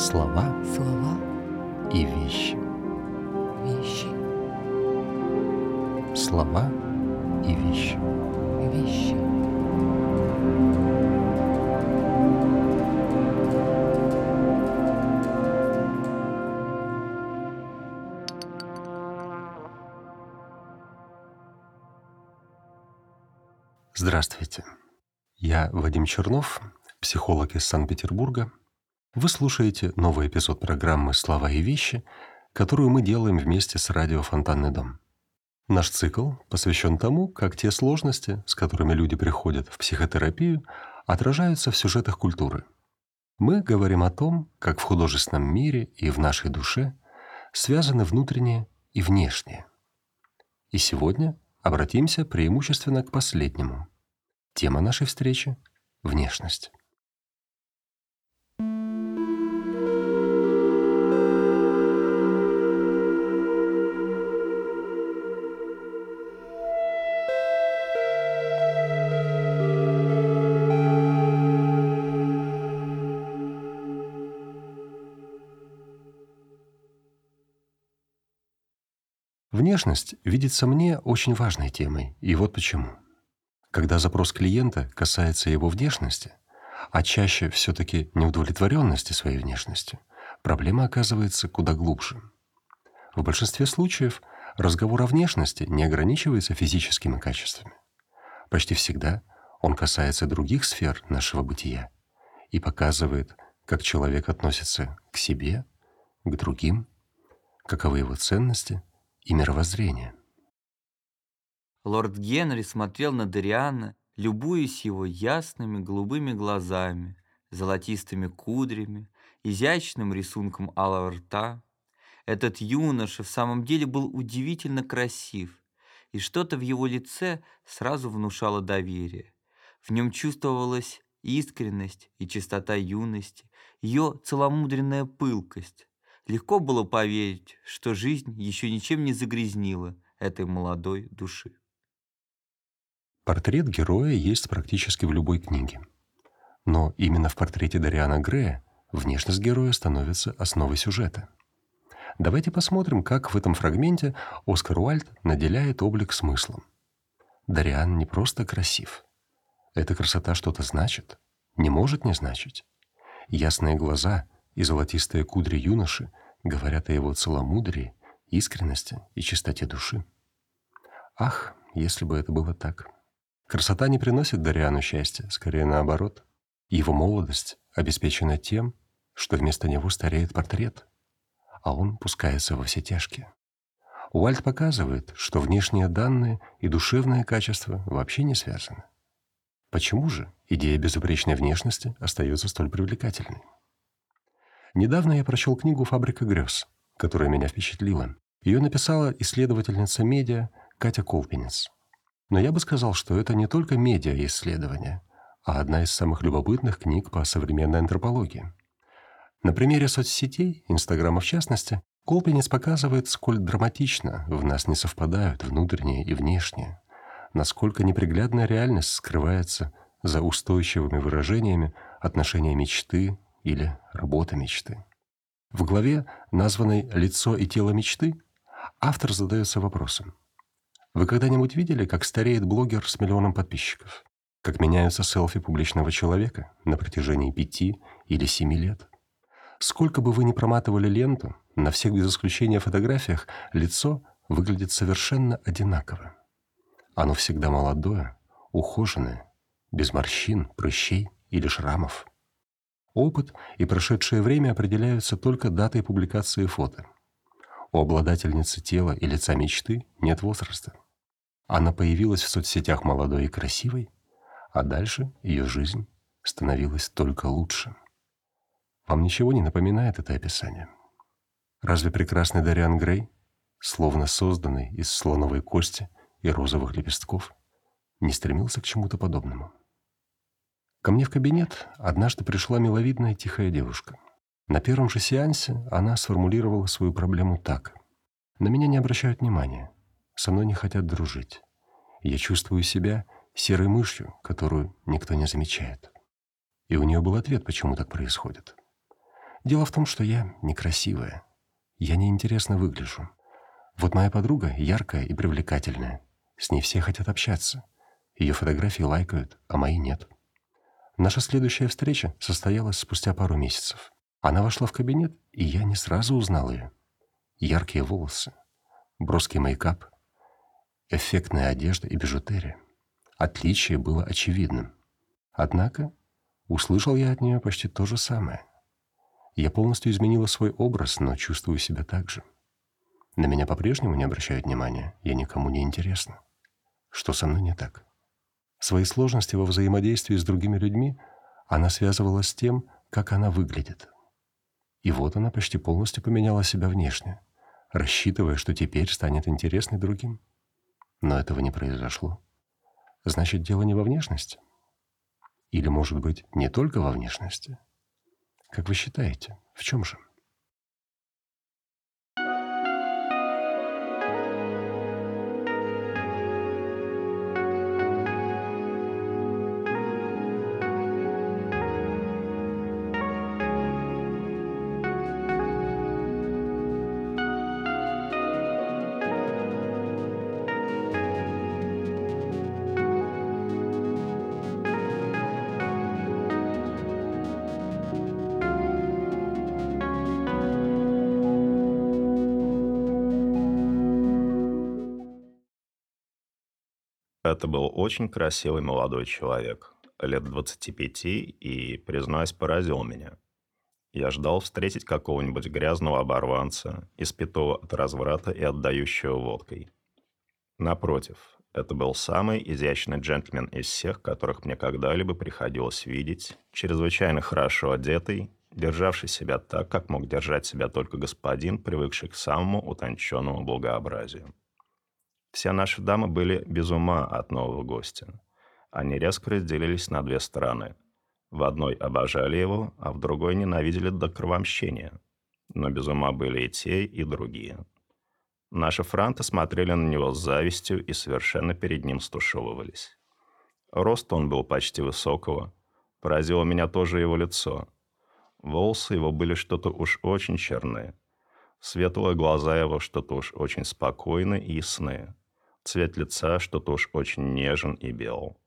Слова слова и вещи. вещи Слова и вещи. вещи Здравствуйте. Я Вадим Чернов, психолог из Санкт-Петербурга. Вы слушаете новый эпизод программы «Слова и вещи», которую мы делаем вместе с радио «Фонтанный дом». Наш цикл посвящен тому, как те сложности, с которыми люди приходят в психотерапию, отражаются в сюжетах культуры. Мы говорим о том, как в художественном мире и в нашей душе связаны внутреннее и внешнее. И сегодня обратимся преимущественно к последнему. Тема нашей встречи — внешность. Внешность видится мне очень важной темой, и вот почему. Когда запрос клиента касается его внешности, а чаще все-таки неудовлетворенности своей внешностью, проблема оказывается куда глубже. В большинстве случаев разговор о внешности не ограничивается физическими качествами. Почти всегда он касается других сфер нашего бытия и показывает, как человек относится к себе, к другим, каковы его ценности и мировоззрение. Лорд Генри смотрел на Дориана, любуясь его ясными голубыми глазами, золотистыми кудрями, изящным рисунком алого рта. Этот юноша в самом деле был удивительно красив, и что-то в его лице сразу внушало доверие. В нем чувствовалась искренность и чистота юности, ее целомудренная пылкость. Легко было поверить, что жизнь еще ничем не загрязнила этой молодой души. Портрет героя есть практически в любой книге. Но именно в портрете Дариана Грея внешность героя становится основой сюжета. Давайте посмотрим, как в этом фрагменте Оскар Уальд наделяет облик смыслом. Дариан не просто красив. Эта красота что-то значит, не может не значить. Ясные глаза и золотистые кудри юноши говорят о его целомудрии, искренности и чистоте души. Ах, если бы это было так. Красота не приносит Дариану счастья, скорее наоборот. Его молодость обеспечена тем, что вместо него стареет портрет, а он пускается во все тяжкие. Уальд показывает, что внешние данные и душевные качества вообще не связаны. Почему же идея безупречной внешности остается столь привлекательной? Недавно я прочел книгу «Фабрика грез», которая меня впечатлила. Ее написала исследовательница медиа Катя Колпинец. Но я бы сказал, что это не только медиа-исследование, а одна из самых любопытных книг по современной антропологии. На примере соцсетей, Инстаграма в частности, Колпинец показывает, сколь драматично в нас не совпадают внутреннее и внешнее, насколько неприглядная реальность скрывается за устойчивыми выражениями отношения мечты или работа мечты. В главе, названной «Лицо и тело мечты», автор задается вопросом. Вы когда-нибудь видели, как стареет блогер с миллионом подписчиков? Как меняются селфи публичного человека на протяжении пяти или семи лет? Сколько бы вы ни проматывали ленту, на всех без исключения фотографиях лицо выглядит совершенно одинаково. Оно всегда молодое, ухоженное, без морщин, прыщей или шрамов. Опыт и прошедшее время определяются только датой публикации фото. У обладательницы тела и лица мечты нет возраста. Она появилась в соцсетях молодой и красивой, а дальше ее жизнь становилась только лучше. Вам ничего не напоминает это описание? Разве прекрасный Дариан Грей, словно созданный из слоновой кости и розовых лепестков, не стремился к чему-то подобному? Ко мне в кабинет однажды пришла миловидная тихая девушка. На первом же сеансе она сформулировала свою проблему так. «На меня не обращают внимания. Со мной не хотят дружить. Я чувствую себя серой мышью, которую никто не замечает». И у нее был ответ, почему так происходит. Дело в том, что я некрасивая. Я неинтересно выгляжу. Вот моя подруга яркая и привлекательная. С ней все хотят общаться. Ее фотографии лайкают, а мои нет. Наша следующая встреча состоялась спустя пару месяцев. Она вошла в кабинет, и я не сразу узнал ее. Яркие волосы, броский мейкап, эффектная одежда и бижутерия. Отличие было очевидным. Однако услышал я от нее почти то же самое. Я полностью изменила свой образ, но чувствую себя так же. На меня по-прежнему не обращают внимания, я никому не интересна. Что со мной не так? Свои сложности во взаимодействии с другими людьми она связывала с тем, как она выглядит. И вот она почти полностью поменяла себя внешне, рассчитывая, что теперь станет интересной другим. Но этого не произошло. Значит, дело не во внешности? Или, может быть, не только во внешности? Как вы считаете, в чем же? Это был очень красивый молодой человек, лет 25, и, признаюсь, поразил меня. Я ждал встретить какого-нибудь грязного оборванца, испитого от разврата и отдающего водкой. Напротив, это был самый изящный джентльмен из всех, которых мне когда-либо приходилось видеть, чрезвычайно хорошо одетый, державший себя так, как мог держать себя только господин, привыкший к самому утонченному благообразию. Все наши дамы были без ума от нового гостя. Они резко разделились на две стороны. В одной обожали его, а в другой ненавидели до кровомщения. Но без ума были и те, и другие. Наши франты смотрели на него с завистью и совершенно перед ним стушевывались. Рост он был почти высокого. Поразило меня тоже его лицо. Волосы его были что-то уж очень черные. Светлые глаза его что-то уж очень спокойные и ясные. Цвет лица что-то уж очень нежен и бел.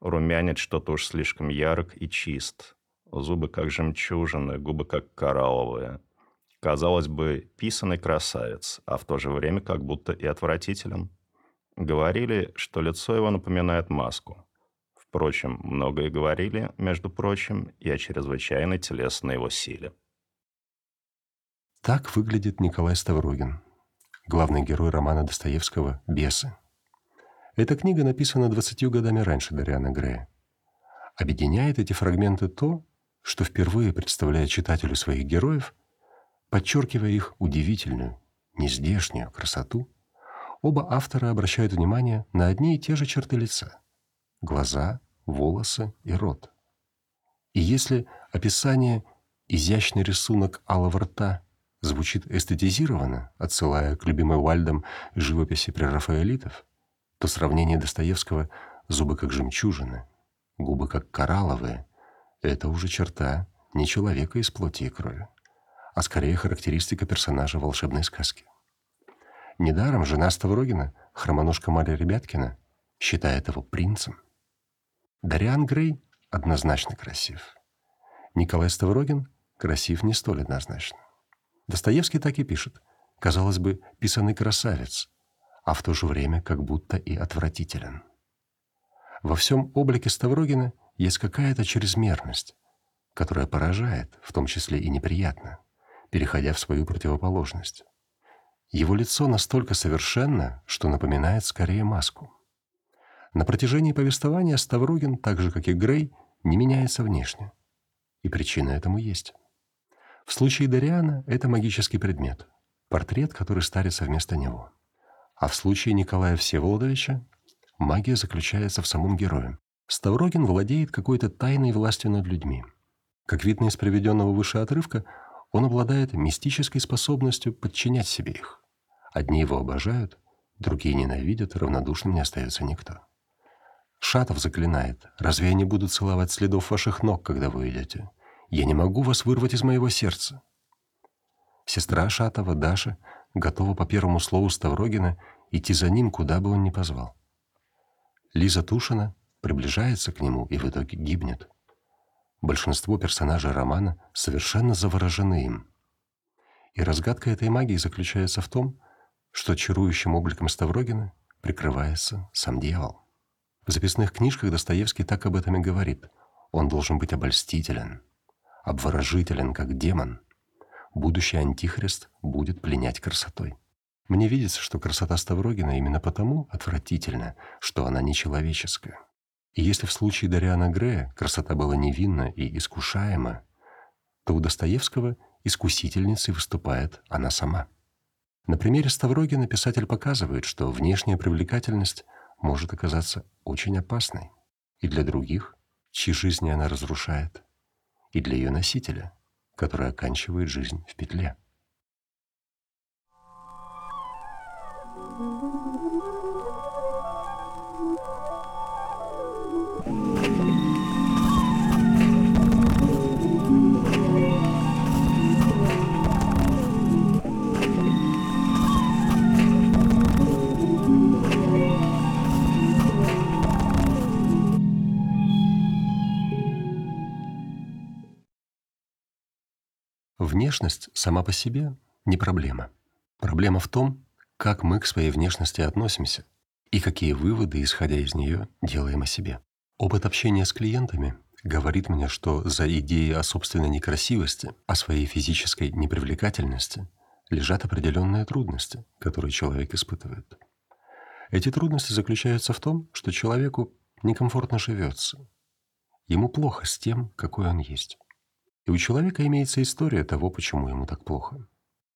Румянец что-то уж слишком ярок и чист. Зубы как жемчужины, губы как коралловые. Казалось бы, писанный красавец, а в то же время как будто и отвратителен. Говорили, что лицо его напоминает маску. Впрочем, многое говорили, между прочим, и о чрезвычайной телесной его силе. Так выглядит Николай Ставрогин, главный герой романа Достоевского «Бесы». Эта книга написана 20 годами раньше Дариана Грея. Объединяет эти фрагменты то, что впервые представляет читателю своих героев, подчеркивая их удивительную, нездешнюю красоту, оба автора обращают внимание на одни и те же черты лица – глаза, волосы и рот. И если описание «изящный рисунок алого рта» звучит эстетизированно, отсылая к любимой Уальдом живописи прерафаэлитов, то сравнение Достоевского «зубы как жемчужины», «губы как коралловые» — это уже черта не человека из плоти и крови, а скорее характеристика персонажа волшебной сказки. Недаром жена Ставрогина, хромоножка Мария Ребяткина, считает его принцем. Дариан Грей однозначно красив. Николай Ставрогин красив не столь однозначно. Достоевский так и пишет. Казалось бы, писанный красавец, а в то же время как будто и отвратителен. Во всем облике Ставрогина есть какая-то чрезмерность, которая поражает, в том числе и неприятно, переходя в свою противоположность. Его лицо настолько совершенно, что напоминает скорее маску. На протяжении повествования Ставрогин, так же как и Грей, не меняется внешне. И причина этому есть. В случае Дариана это магический предмет, портрет, который старится вместо него. А в случае Николая Всеволодовича магия заключается в самом герое. Ставрогин владеет какой-то тайной властью над людьми. Как видно из приведенного выше отрывка, он обладает мистической способностью подчинять себе их. Одни его обожают, другие ненавидят, равнодушным не остается никто. Шатов заклинает, разве я не буду целовать следов ваших ног, когда вы идете? Я не могу вас вырвать из моего сердца. Сестра Шатова, Даша, готова по первому слову Ставрогина идти за ним, куда бы он ни позвал. Лиза Тушина приближается к нему и в итоге гибнет. Большинство персонажей романа совершенно заворожены им. И разгадка этой магии заключается в том, что чарующим обликом Ставрогина прикрывается сам дьявол. В записных книжках Достоевский так об этом и говорит. Он должен быть обольстителен, обворожителен, как демон. Будущий антихрист будет пленять красотой. Мне видится, что красота Ставрогина именно потому отвратительна, что она нечеловеческая. И если в случае Дариана Грея красота была невинна и искушаема, то у Достоевского искусительницей выступает она сама. На примере Ставрогина писатель показывает, что внешняя привлекательность может оказаться очень опасной и для других, чьи жизни она разрушает, и для ее носителя, который оканчивает жизнь в петле. Внешность сама по себе не проблема. Проблема в том, как мы к своей внешности относимся и какие выводы, исходя из нее, делаем о себе. Опыт общения с клиентами говорит мне, что за идеей о собственной некрасивости, о своей физической непривлекательности лежат определенные трудности, которые человек испытывает. Эти трудности заключаются в том, что человеку некомфортно живется. Ему плохо с тем, какой он есть. И у человека имеется история того, почему ему так плохо.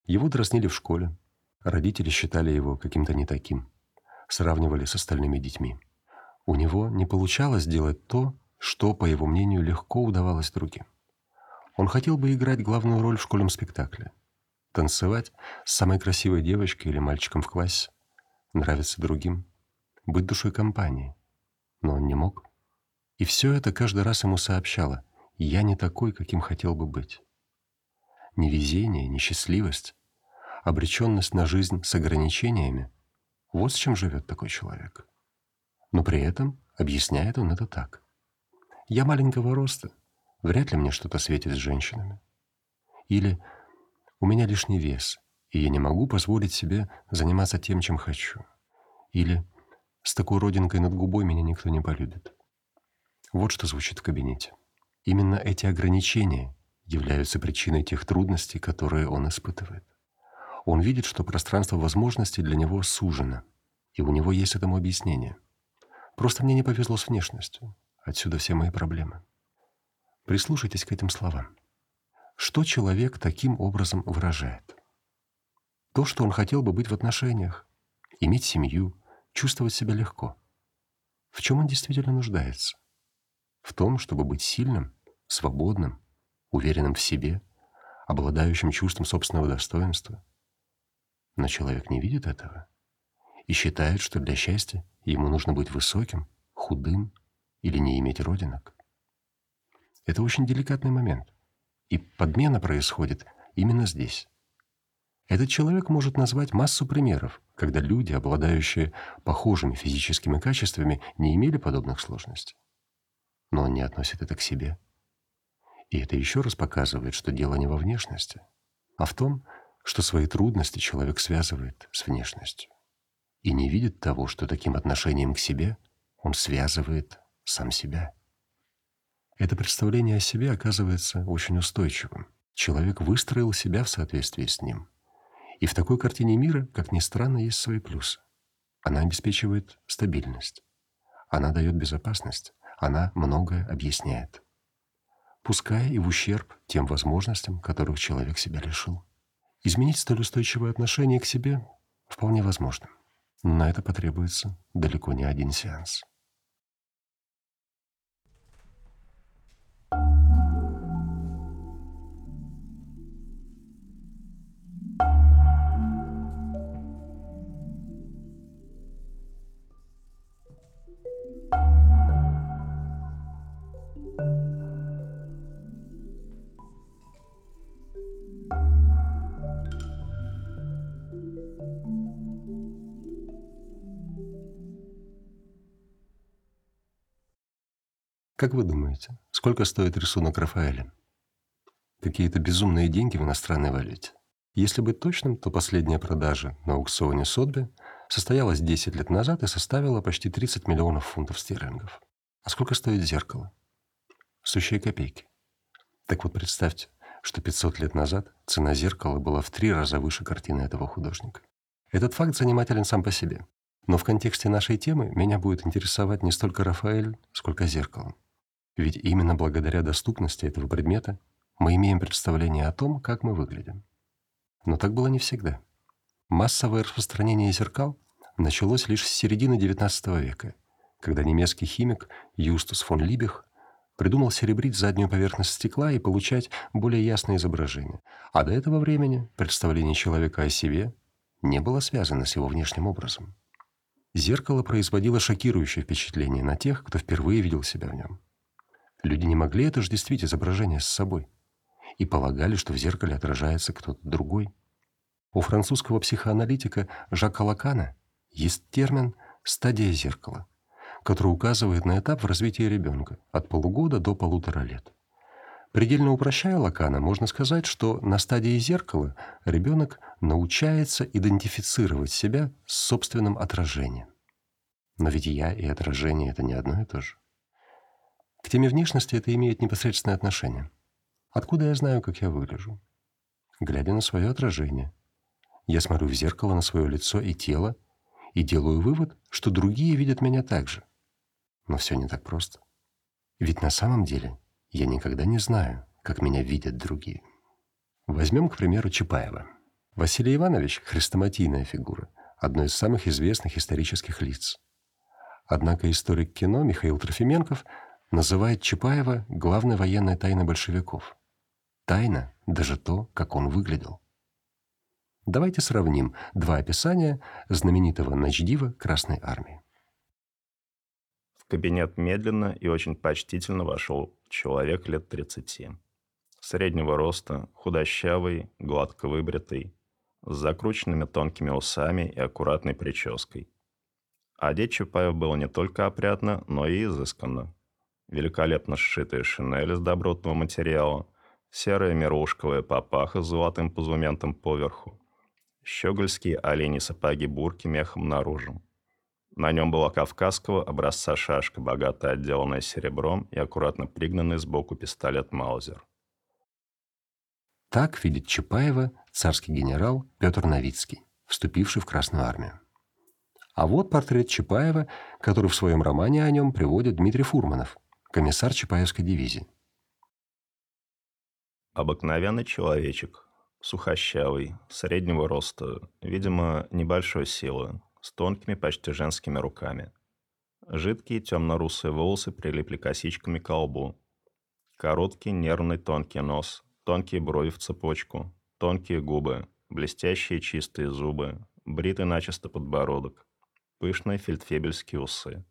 Его дразнили в школе. Родители считали его каким-то не таким. Сравнивали с остальными детьми. У него не получалось делать то, что, по его мнению, легко удавалось другим. Он хотел бы играть главную роль в школьном спектакле. Танцевать с самой красивой девочкой или мальчиком в классе. Нравиться другим. Быть душой компании. Но он не мог. И все это каждый раз ему сообщало – я не такой, каким хотел бы быть. Невезение, несчастливость, обреченность на жизнь с ограничениями – вот с чем живет такой человек. Но при этом объясняет он это так. Я маленького роста, вряд ли мне что-то светит с женщинами. Или у меня лишний вес, и я не могу позволить себе заниматься тем, чем хочу. Или с такой родинкой над губой меня никто не полюбит. Вот что звучит в кабинете. Именно эти ограничения являются причиной тех трудностей, которые он испытывает. Он видит, что пространство возможностей для него сужено, и у него есть этому объяснение. Просто мне не повезло с внешностью. Отсюда все мои проблемы. Прислушайтесь к этим словам. Что человек таким образом выражает? То, что он хотел бы быть в отношениях, иметь семью, чувствовать себя легко. В чем он действительно нуждается? в том, чтобы быть сильным, свободным, уверенным в себе, обладающим чувством собственного достоинства. Но человек не видит этого и считает, что для счастья ему нужно быть высоким, худым или не иметь родинок. Это очень деликатный момент, и подмена происходит именно здесь. Этот человек может назвать массу примеров, когда люди, обладающие похожими физическими качествами, не имели подобных сложностей но он не относит это к себе. И это еще раз показывает, что дело не во внешности, а в том, что свои трудности человек связывает с внешностью и не видит того, что таким отношением к себе он связывает сам себя. Это представление о себе оказывается очень устойчивым. Человек выстроил себя в соответствии с ним. И в такой картине мира, как ни странно, есть свои плюсы. Она обеспечивает стабильность. Она дает безопасность она многое объясняет. Пускай и в ущерб тем возможностям, которых человек себя лишил. Изменить столь устойчивое отношение к себе вполне возможно. Но на это потребуется далеко не один сеанс. Как вы думаете, сколько стоит рисунок Рафаэля? Какие-то безумные деньги в иностранной валюте. Если быть точным, то последняя продажа на аукционе Сотби состоялась 10 лет назад и составила почти 30 миллионов фунтов стерлингов. А сколько стоит зеркало? Сущие копейки. Так вот представьте, что 500 лет назад цена зеркала была в три раза выше картины этого художника. Этот факт занимателен сам по себе. Но в контексте нашей темы меня будет интересовать не столько Рафаэль, сколько зеркало. Ведь именно благодаря доступности этого предмета мы имеем представление о том, как мы выглядим. Но так было не всегда. Массовое распространение зеркал началось лишь с середины XIX века, когда немецкий химик Юстус фон Либих придумал серебрить заднюю поверхность стекла и получать более ясное изображение. А до этого времени представление человека о себе не было связано с его внешним образом. Зеркало производило шокирующее впечатление на тех, кто впервые видел себя в нем. Люди не могли отождествить изображение с собой и полагали, что в зеркале отражается кто-то другой. У французского психоаналитика Жака Лакана есть термин «стадия зеркала», который указывает на этап в развитии ребенка от полугода до полутора лет. Предельно упрощая Лакана, можно сказать, что на стадии зеркала ребенок научается идентифицировать себя с собственным отражением. Но ведь я и отражение — это не одно и то же. К теме внешности это имеет непосредственное отношение. Откуда я знаю, как я выгляжу? Глядя на свое отражение. Я смотрю в зеркало на свое лицо и тело и делаю вывод, что другие видят меня так же. Но все не так просто. Ведь на самом деле я никогда не знаю, как меня видят другие. Возьмем, к примеру, Чапаева. Василий Иванович – хрестоматийная фигура, одно из самых известных исторических лиц. Однако историк кино Михаил Трофименков называет Чапаева главной военной тайной большевиков. Тайна – даже то, как он выглядел. Давайте сравним два описания знаменитого начдива Красной Армии кабинет медленно и очень почтительно вошел человек лет 30. Среднего роста, худощавый, гладко выбритый, с закрученными тонкими усами и аккуратной прической. Одет Чапаев было не только опрятно, но и изысканно. Великолепно сшитая шинель из добротного материала, серая мирушковая папаха с золотым позументом поверху, щегольские олени сапоги бурки мехом наружу, на нем была кавказского образца шашка, богато отделанная серебром и аккуратно пригнанный сбоку пистолет Маузер. Так видит Чапаева царский генерал Петр Новицкий, вступивший в Красную армию. А вот портрет Чапаева, который в своем романе о нем приводит Дмитрий Фурманов, комиссар Чапаевской дивизии. Обыкновенный человечек, сухощавый, среднего роста, видимо, небольшой силы, с тонкими, почти женскими руками. Жидкие темно-русые волосы прилипли косичками к лбу. Короткий, нервный, тонкий нос, тонкие брови в цепочку, тонкие губы, блестящие чистые зубы, бритый начисто подбородок, пышные фельдфебельские усы.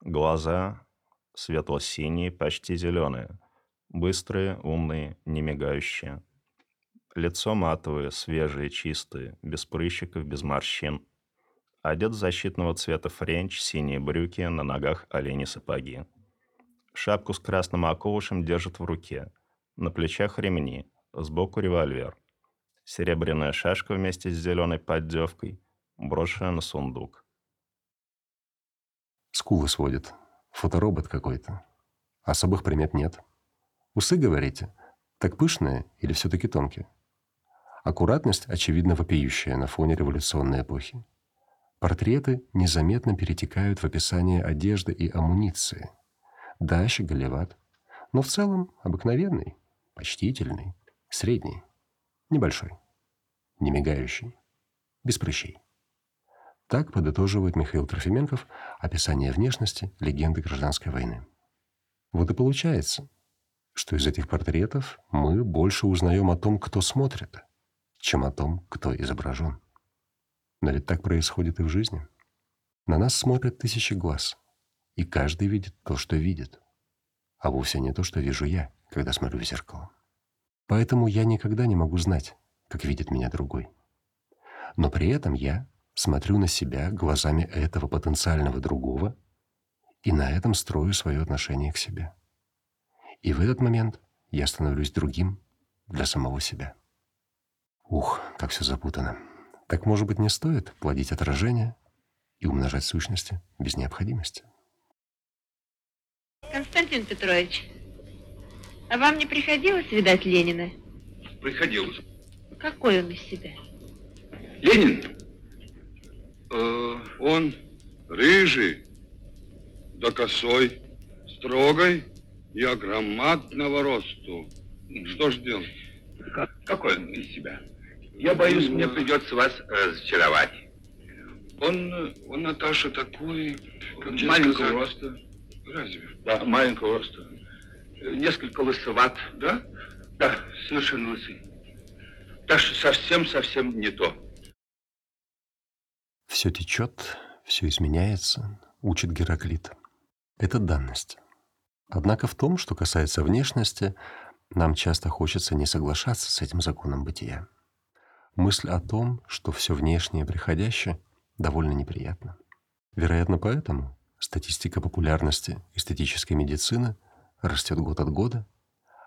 Глаза светло-синие, почти зеленые, быстрые, умные, не мигающие. Лицо матовое, свежее, чистое, без прыщиков, без морщин – Одет защитного цвета френч, синие брюки, на ногах оленьи сапоги. Шапку с красным околышем держит в руке. На плечах ремни, сбоку револьвер. Серебряная шашка вместе с зеленой поддевкой, брошенная на сундук. Скулы сводит. Фоторобот какой-то. Особых примет нет. Усы, говорите? Так пышные или все-таки тонкие? Аккуратность, очевидно, вопиющая на фоне революционной эпохи. Портреты незаметно перетекают в описание одежды и амуниции. Да, щеголеват, но в целом обыкновенный, почтительный, средний, небольшой, не мигающий, без прыщей. Так подытоживает Михаил Трофименков описание внешности легенды гражданской войны. Вот и получается, что из этих портретов мы больше узнаем о том, кто смотрит, чем о том, кто изображен. Но ведь так происходит и в жизни. На нас смотрят тысячи глаз, и каждый видит то, что видит, а вовсе не то, что вижу я, когда смотрю в зеркало. Поэтому я никогда не могу знать, как видит меня другой. Но при этом я смотрю на себя глазами этого потенциального другого И на этом строю свое отношение к себе. И в этот момент я становлюсь другим для самого себя. Ух, как все запутано. Так, может быть, не стоит плодить отражения и умножать сущности без необходимости? Константин Петрович, а вам не приходилось видать Ленина? Приходилось. Какой он из себя? Ленин? Э, он рыжий, да косой, строгой и огромадного росту. Что ж делать? Как, какой он из себя? Я боюсь, мне придется вас разочаровать. Он, он Наташа, такой... как Маленького сказать? роста. Разве? Да, маленького роста. Несколько лысоват. Да? Да, совершенно лысый. Так что совсем-совсем не то. Все течет, все изменяется, учит Гераклит. Это данность. Однако в том, что касается внешности, нам часто хочется не соглашаться с этим законом бытия. Мысль о том, что все внешнее приходящее, довольно неприятна. Вероятно, поэтому статистика популярности эстетической медицины растет год от года,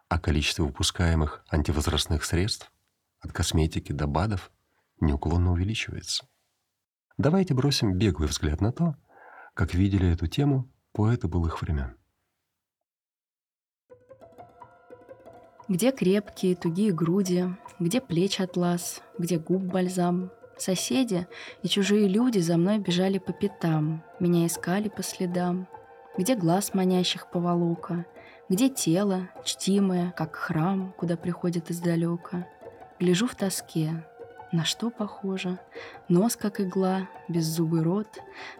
а количество выпускаемых антивозрастных средств от косметики до БАДов неуклонно увеличивается. Давайте бросим беглый взгляд на то, как видели эту тему поэты былых времен. Где крепкие, тугие груди, где плеч атлас, где губ бальзам. Соседи и чужие люди за мной бежали по пятам, меня искали по следам. Где глаз манящих поволока, где тело, чтимое, как храм, куда приходят издалека. Гляжу в тоске, на что похоже? Нос, как игла, беззубый рот,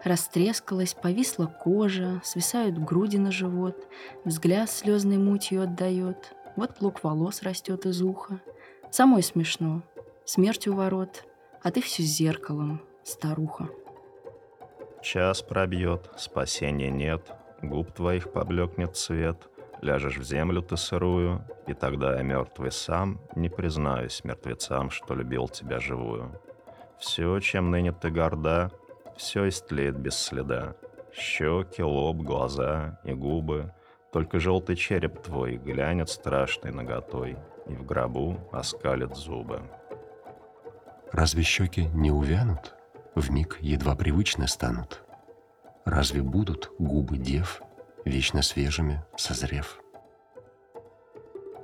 Растрескалась, повисла кожа, Свисают груди на живот, Взгляд слезной мутью отдает, Вот плуг волос растет из уха. Самой смешно, смерть у ворот, А ты все зеркалом, старуха. Час пробьет, спасения нет, губ твоих поблекнет цвет, ляжешь в землю ты сырую, и тогда я мертвый сам не признаюсь мертвецам, что любил тебя живую. Все, чем ныне ты горда, все истлеет без следа. Щеки, лоб, глаза и губы, только желтый череп твой глянет страшной наготой и в гробу оскалит зубы. Разве щеки не увянут, в миг едва привычны станут? Разве будут губы дев вечно свежими, созрев?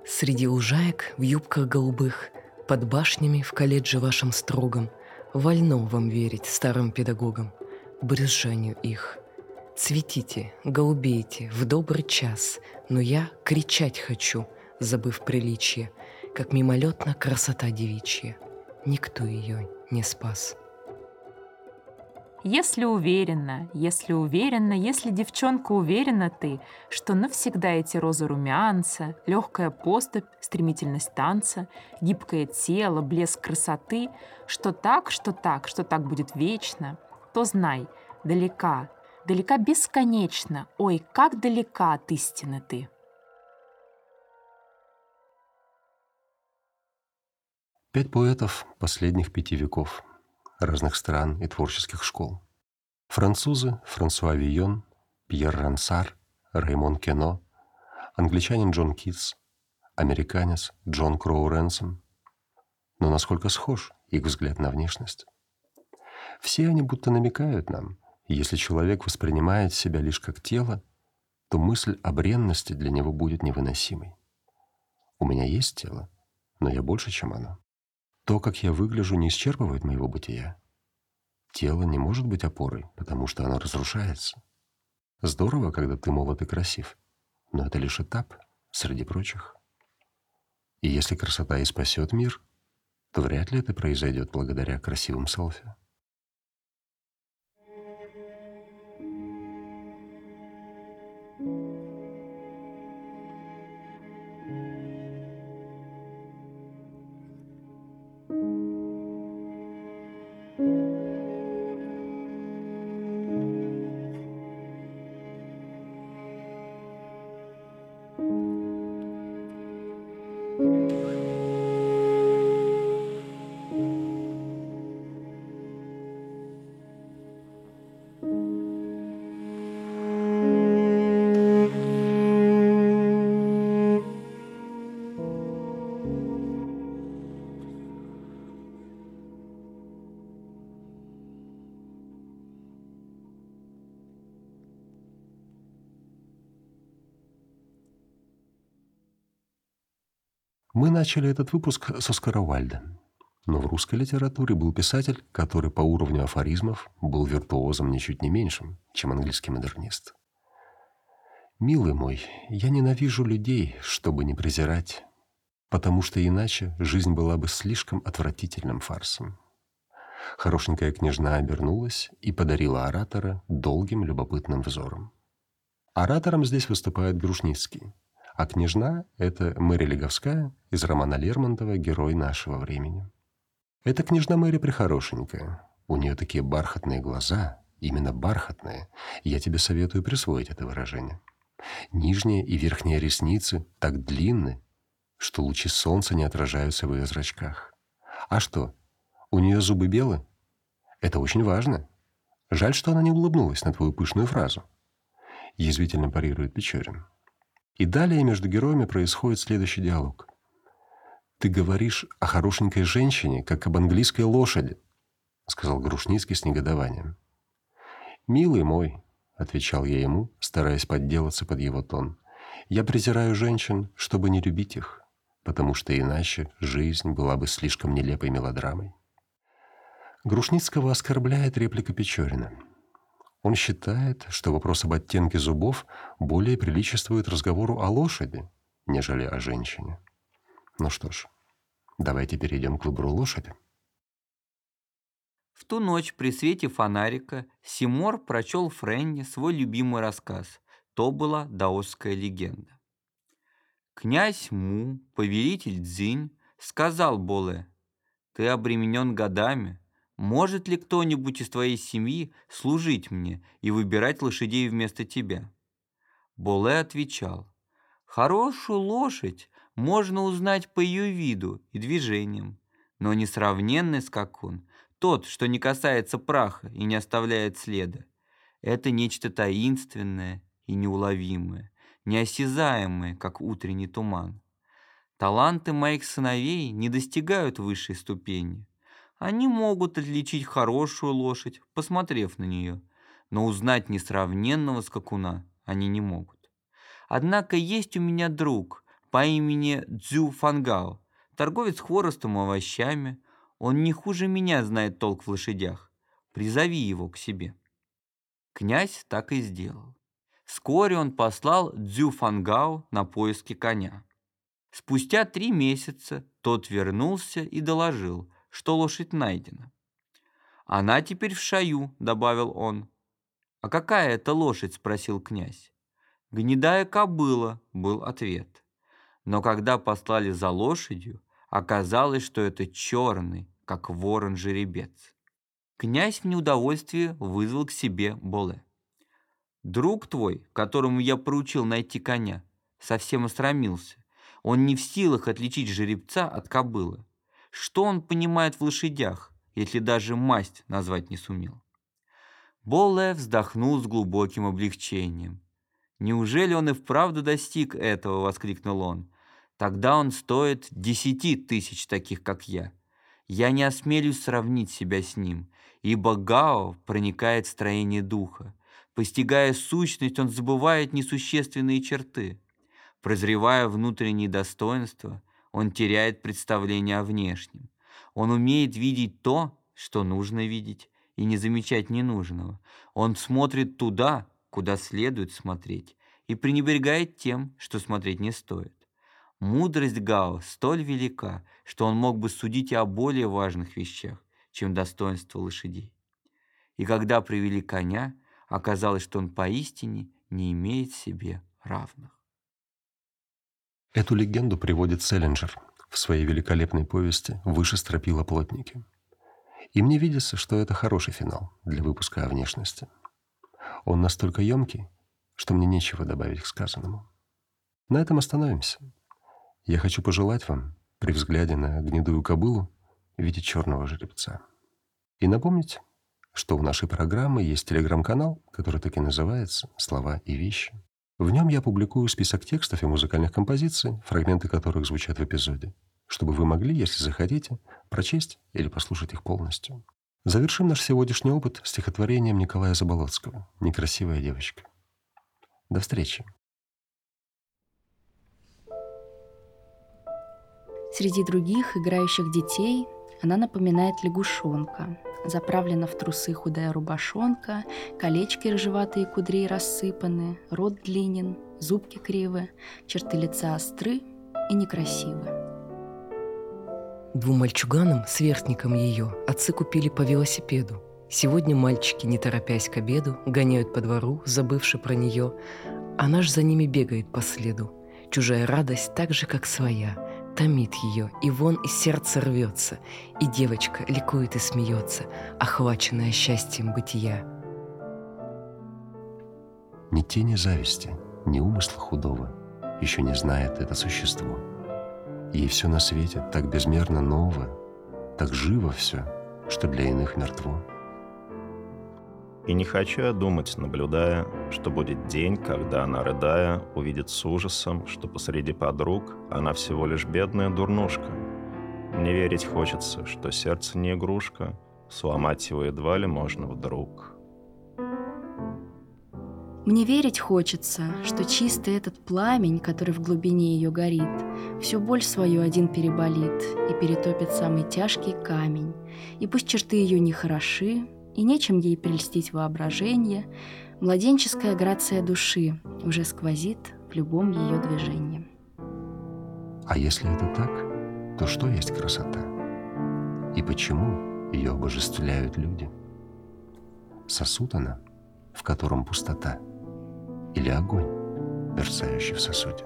Среди лужаек в юбках голубых, Под башнями в колледже вашем строгом, Вольно вам верить старым педагогам, Брюзжанию их. Цветите, голубейте в добрый час, Но я кричать хочу, забыв приличие, Как мимолетна красота девичья. Никто ее не спас. Если уверена, если уверена, если девчонка уверена ты, что навсегда эти розы румянца, легкая поступь, стремительность танца, гибкое тело, блеск красоты, что так, что так, что так будет вечно, то знай, далека, далека бесконечно, ой, как далека от истины ты. Пять поэтов последних пяти веков, разных стран и творческих школ. Французы Франсуа Вийон, Пьер Рансар, Раймон Кено, англичанин Джон Китс, американец Джон Кроу Ренсом. Но насколько схож их взгляд на внешность? Все они будто намекают нам, если человек воспринимает себя лишь как тело, то мысль о бренности для него будет невыносимой. У меня есть тело, но я больше, чем оно. То, как я выгляжу, не исчерпывает моего бытия. Тело не может быть опорой, потому что оно разрушается. Здорово, когда ты молод и красив, но это лишь этап среди прочих. И если красота и спасет мир, то вряд ли это произойдет благодаря красивым селфи. Мы начали этот выпуск с Оскара Уальда. Но в русской литературе был писатель, который по уровню афоризмов был виртуозом ничуть не меньшим, чем английский модернист. «Милый мой, я ненавижу людей, чтобы не презирать, потому что иначе жизнь была бы слишком отвратительным фарсом». Хорошенькая княжна обернулась и подарила оратора долгим любопытным взором. Оратором здесь выступает Грушницкий, а княжна — это Мэри Леговская из романа Лермонтова «Герой нашего времени». Эта княжна Мэри прихорошенькая. У нее такие бархатные глаза, именно бархатные. Я тебе советую присвоить это выражение. Нижние и верхние ресницы так длинны, что лучи солнца не отражаются в ее зрачках. А что, у нее зубы белы? Это очень важно. Жаль, что она не улыбнулась на твою пышную фразу. Язвительно парирует Печорин. И далее между героями происходит следующий диалог. «Ты говоришь о хорошенькой женщине, как об английской лошади», сказал Грушницкий с негодованием. «Милый мой», — отвечал я ему, стараясь подделаться под его тон, «я презираю женщин, чтобы не любить их, потому что иначе жизнь была бы слишком нелепой мелодрамой». Грушницкого оскорбляет реплика Печорина. Он считает, что вопрос об оттенке зубов более приличествует разговору о лошади, нежели о женщине. Ну что ж, давайте перейдем к выбору лошади. В ту ночь при свете фонарика Симор прочел Френне свой любимый рассказ «То была даосская легенда». Князь Му, повелитель Цзинь, сказал Боле, «Ты обременен годами, может ли кто-нибудь из твоей семьи служить мне и выбирать лошадей вместо тебя?» Боле отвечал, «Хорошую лошадь можно узнать по ее виду и движениям, но несравненный скакун, тот, что не касается праха и не оставляет следа, это нечто таинственное и неуловимое, неосязаемое, как утренний туман. Таланты моих сыновей не достигают высшей ступени, они могут отличить хорошую лошадь, посмотрев на нее, но узнать несравненного скакуна они не могут. Однако есть у меня друг по имени Цзю Фангао, торговец хворостом и овощами. Он не хуже меня знает толк в лошадях. Призови его к себе. Князь так и сделал. Вскоре он послал Цзю Фангао на поиски коня. Спустя три месяца тот вернулся и доложил, что лошадь найдена. «Она теперь в шаю», — добавил он. «А какая это лошадь?» — спросил князь. «Гнедая кобыла», — был ответ. Но когда послали за лошадью, оказалось, что это черный, как ворон жеребец. Князь в неудовольствии вызвал к себе Боле. «Друг твой, которому я поручил найти коня, совсем осрамился. Он не в силах отличить жеребца от кобылы. Что он понимает в лошадях, если даже масть назвать не сумел? Болле вздохнул с глубоким облегчением. «Неужели он и вправду достиг этого?» — воскликнул он. «Тогда он стоит десяти тысяч таких, как я. Я не осмелюсь сравнить себя с ним, ибо Гао проникает в строение духа. Постигая сущность, он забывает несущественные черты. Прозревая внутренние достоинства, он теряет представление о внешнем. Он умеет видеть то, что нужно видеть, и не замечать ненужного. Он смотрит туда, куда следует смотреть, и пренебрегает тем, что смотреть не стоит. Мудрость Гао столь велика, что он мог бы судить о более важных вещах, чем достоинство лошадей. И когда привели коня, оказалось, что он поистине не имеет себе равных. Эту легенду приводит Селлинджер в своей великолепной повести «Выше стропила плотники». И мне видится, что это хороший финал для выпуска о внешности. Он настолько емкий, что мне нечего добавить к сказанному. На этом остановимся. Я хочу пожелать вам, при взгляде на гнедую кобылу, видеть черного жеребца. И напомнить, что у нашей программы есть телеграм-канал, который так и называется «Слова и вещи». В нем я публикую список текстов и музыкальных композиций, фрагменты которых звучат в эпизоде, чтобы вы могли, если захотите, прочесть или послушать их полностью. Завершим наш сегодняшний опыт стихотворением Николая Заболоцкого «Некрасивая девочка». До встречи. Среди других играющих детей она напоминает лягушонка. Заправлена в трусы худая рубашонка, колечки рыжеватые кудрей рассыпаны, рот длинен, зубки кривы, черты лица остры и некрасивы. Двум мальчуганам, сверстникам ее, отцы купили по велосипеду. Сегодня мальчики, не торопясь к обеду, гоняют по двору, забывши про нее, а наш за ними бегает по следу. Чужая радость так же, как своя, томит ее, и вон из сердца рвется, и девочка ликует и смеется, охваченная счастьем бытия. Ни тени зависти, ни умысла худого еще не знает это существо. Ей все на свете так безмерно ново, так живо все, что для иных мертво. И не хочу я думать, наблюдая, что будет день, когда она, рыдая, увидит с ужасом, что посреди подруг она всего лишь бедная дурнушка. Мне верить хочется, что сердце не игрушка, сломать его едва ли можно вдруг. Мне верить хочется, что чистый этот пламень, который в глубине ее горит, всю боль свою один переболит и перетопит самый тяжкий камень. И пусть черты ее не хороши, и нечем ей прельстить воображение, младенческая грация души уже сквозит в любом ее движении. А если это так, то что есть красота? И почему ее обожествляют люди? Сосуд она, в котором пустота, или огонь, мерцающий в сосуде?